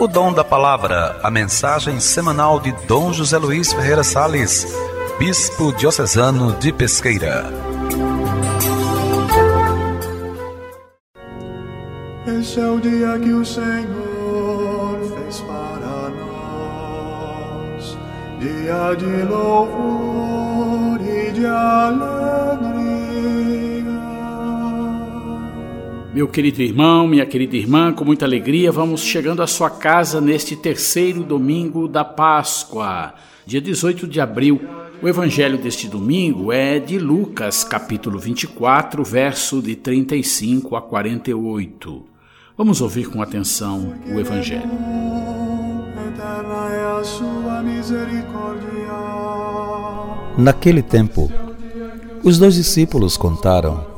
O Dom da Palavra, a mensagem semanal de Dom José Luiz Ferreira Sales, Bispo Diocesano de Pesqueira. Esse é o dia que o Senhor fez para nós, dia de louvor e de alegria. Meu querido irmão, minha querida irmã, com muita alegria vamos chegando à sua casa neste terceiro domingo da Páscoa, dia 18 de abril. O evangelho deste domingo é de Lucas, capítulo 24, verso de 35 a 48. Vamos ouvir com atenção o evangelho. Naquele tempo, os dois discípulos contaram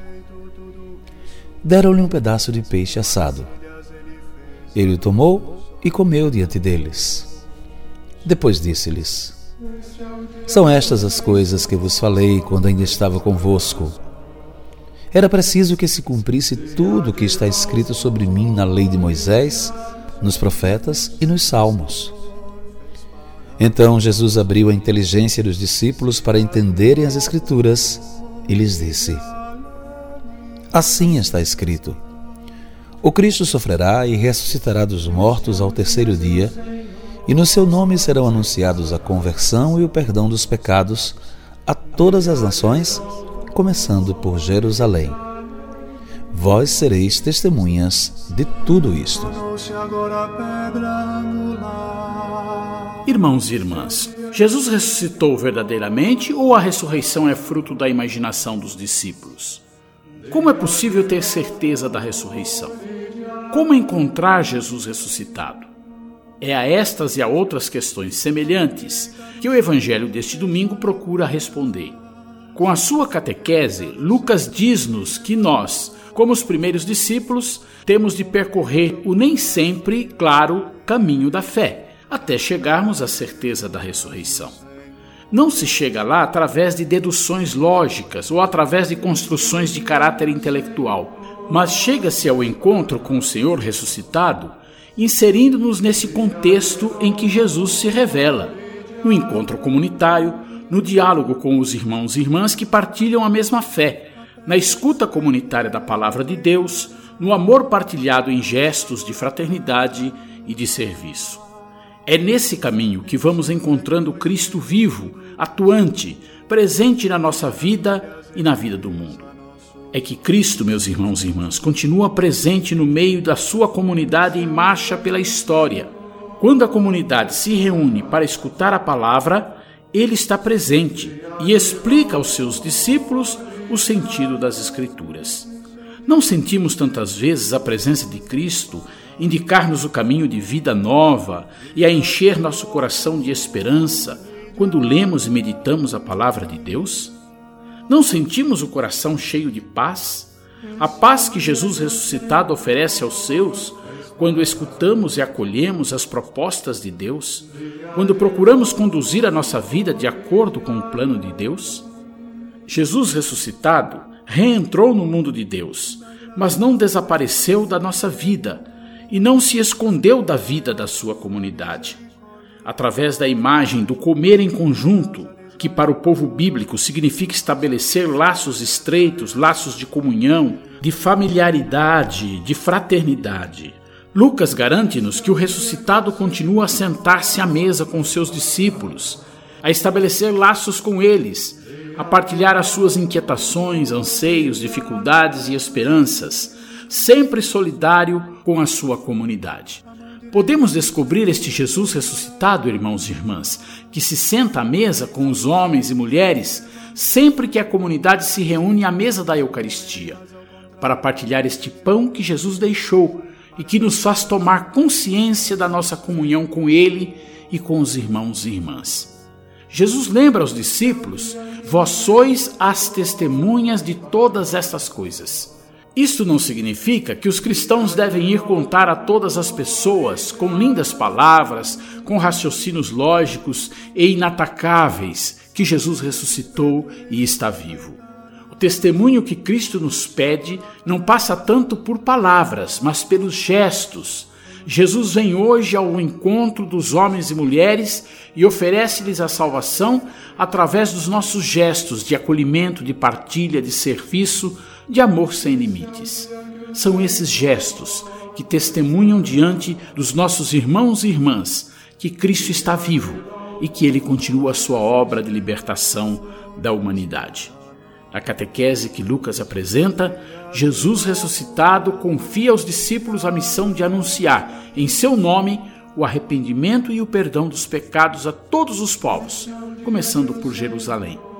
Deram-lhe um pedaço de peixe assado. Ele o tomou e comeu diante deles. Depois disse-lhes: São estas as coisas que vos falei quando ainda estava convosco. Era preciso que se cumprisse tudo o que está escrito sobre mim na lei de Moisés, nos profetas e nos salmos. Então Jesus abriu a inteligência dos discípulos para entenderem as Escrituras e lhes disse: Assim está escrito: O Cristo sofrerá e ressuscitará dos mortos ao terceiro dia, e no seu nome serão anunciados a conversão e o perdão dos pecados a todas as nações, começando por Jerusalém. Vós sereis testemunhas de tudo isto. Irmãos e irmãs, Jesus ressuscitou verdadeiramente ou a ressurreição é fruto da imaginação dos discípulos? Como é possível ter certeza da ressurreição? Como encontrar Jesus ressuscitado? É a estas e a outras questões semelhantes que o Evangelho deste domingo procura responder. Com a sua catequese, Lucas diz-nos que nós, como os primeiros discípulos, temos de percorrer o nem sempre claro caminho da fé, até chegarmos à certeza da ressurreição. Não se chega lá através de deduções lógicas ou através de construções de caráter intelectual, mas chega-se ao encontro com o Senhor ressuscitado, inserindo-nos nesse contexto em que Jesus se revela, no encontro comunitário, no diálogo com os irmãos e irmãs que partilham a mesma fé, na escuta comunitária da palavra de Deus, no amor partilhado em gestos de fraternidade e de serviço. É nesse caminho que vamos encontrando Cristo vivo, atuante, presente na nossa vida e na vida do mundo. É que Cristo, meus irmãos e irmãs, continua presente no meio da sua comunidade em marcha pela história. Quando a comunidade se reúne para escutar a palavra, ele está presente e explica aos seus discípulos o sentido das Escrituras. Não sentimos tantas vezes a presença de Cristo indicar-nos o caminho de vida nova e a encher nosso coração de esperança quando lemos e meditamos a palavra de Deus? Não sentimos o coração cheio de paz? A paz que Jesus ressuscitado oferece aos seus quando escutamos e acolhemos as propostas de Deus? Quando procuramos conduzir a nossa vida de acordo com o plano de Deus? Jesus ressuscitado reentrou no mundo de Deus, mas não desapareceu da nossa vida e não se escondeu da vida da sua comunidade. Através da imagem do comer em conjunto, que para o povo bíblico significa estabelecer laços estreitos, laços de comunhão, de familiaridade, de fraternidade. Lucas garante-nos que o ressuscitado continua a sentar-se à mesa com seus discípulos, a estabelecer laços com eles, a partilhar as suas inquietações, anseios, dificuldades e esperanças, sempre solidário com a sua comunidade. Podemos descobrir este Jesus ressuscitado, irmãos e irmãs, que se senta à mesa com os homens e mulheres sempre que a comunidade se reúne à mesa da Eucaristia, para partilhar este pão que Jesus deixou e que nos faz tomar consciência da nossa comunhão com Ele e com os irmãos e irmãs. Jesus lembra aos discípulos: Vós sois as testemunhas de todas estas coisas. Isto não significa que os cristãos devem ir contar a todas as pessoas com lindas palavras, com raciocínios lógicos e inatacáveis que Jesus ressuscitou e está vivo testemunho que Cristo nos pede não passa tanto por palavras, mas pelos gestos. Jesus vem hoje ao encontro dos homens e mulheres e oferece-lhes a salvação através dos nossos gestos de acolhimento, de partilha, de serviço, de amor sem limites. São esses gestos que testemunham diante dos nossos irmãos e irmãs que Cristo está vivo e que ele continua a sua obra de libertação da humanidade. Na catequese que Lucas apresenta, Jesus ressuscitado confia aos discípulos a missão de anunciar, em seu nome, o arrependimento e o perdão dos pecados a todos os povos, começando por Jerusalém.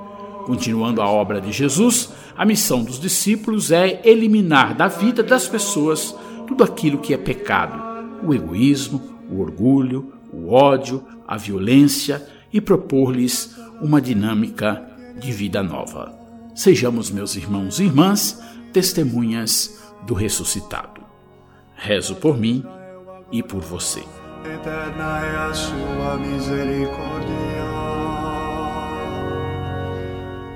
Continuando a obra de Jesus, a missão dos discípulos é eliminar da vida das pessoas tudo aquilo que é pecado: o egoísmo, o orgulho, o ódio, a violência e propor-lhes uma dinâmica de vida nova. Sejamos, meus irmãos e irmãs, testemunhas do ressuscitado. Rezo por mim e por você. Eterna é a sua misericórdia.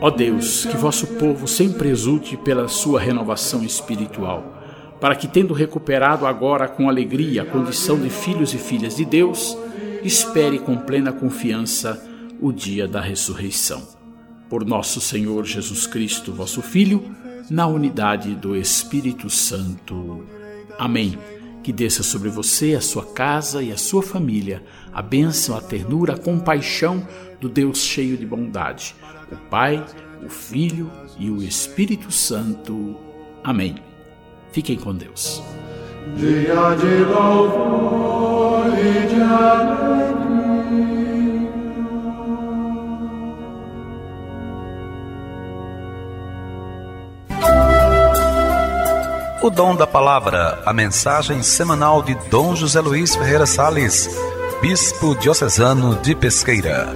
Ó Deus, que vosso povo sempre exulte pela sua renovação espiritual, para que, tendo recuperado agora com alegria a condição de filhos e filhas de Deus, espere com plena confiança o dia da ressurreição por nosso Senhor Jesus Cristo, vosso Filho, na unidade do Espírito Santo. Amém. Que desça sobre você, a sua casa e a sua família a bênção, a ternura, a compaixão do Deus cheio de bondade, o Pai, o Filho e o Espírito Santo. Amém. Fiquem com Deus. Dia de louvor e de alegria. O dom da palavra, a mensagem semanal de Dom José Luiz Ferreira Sales, bispo diocesano de Pesqueira.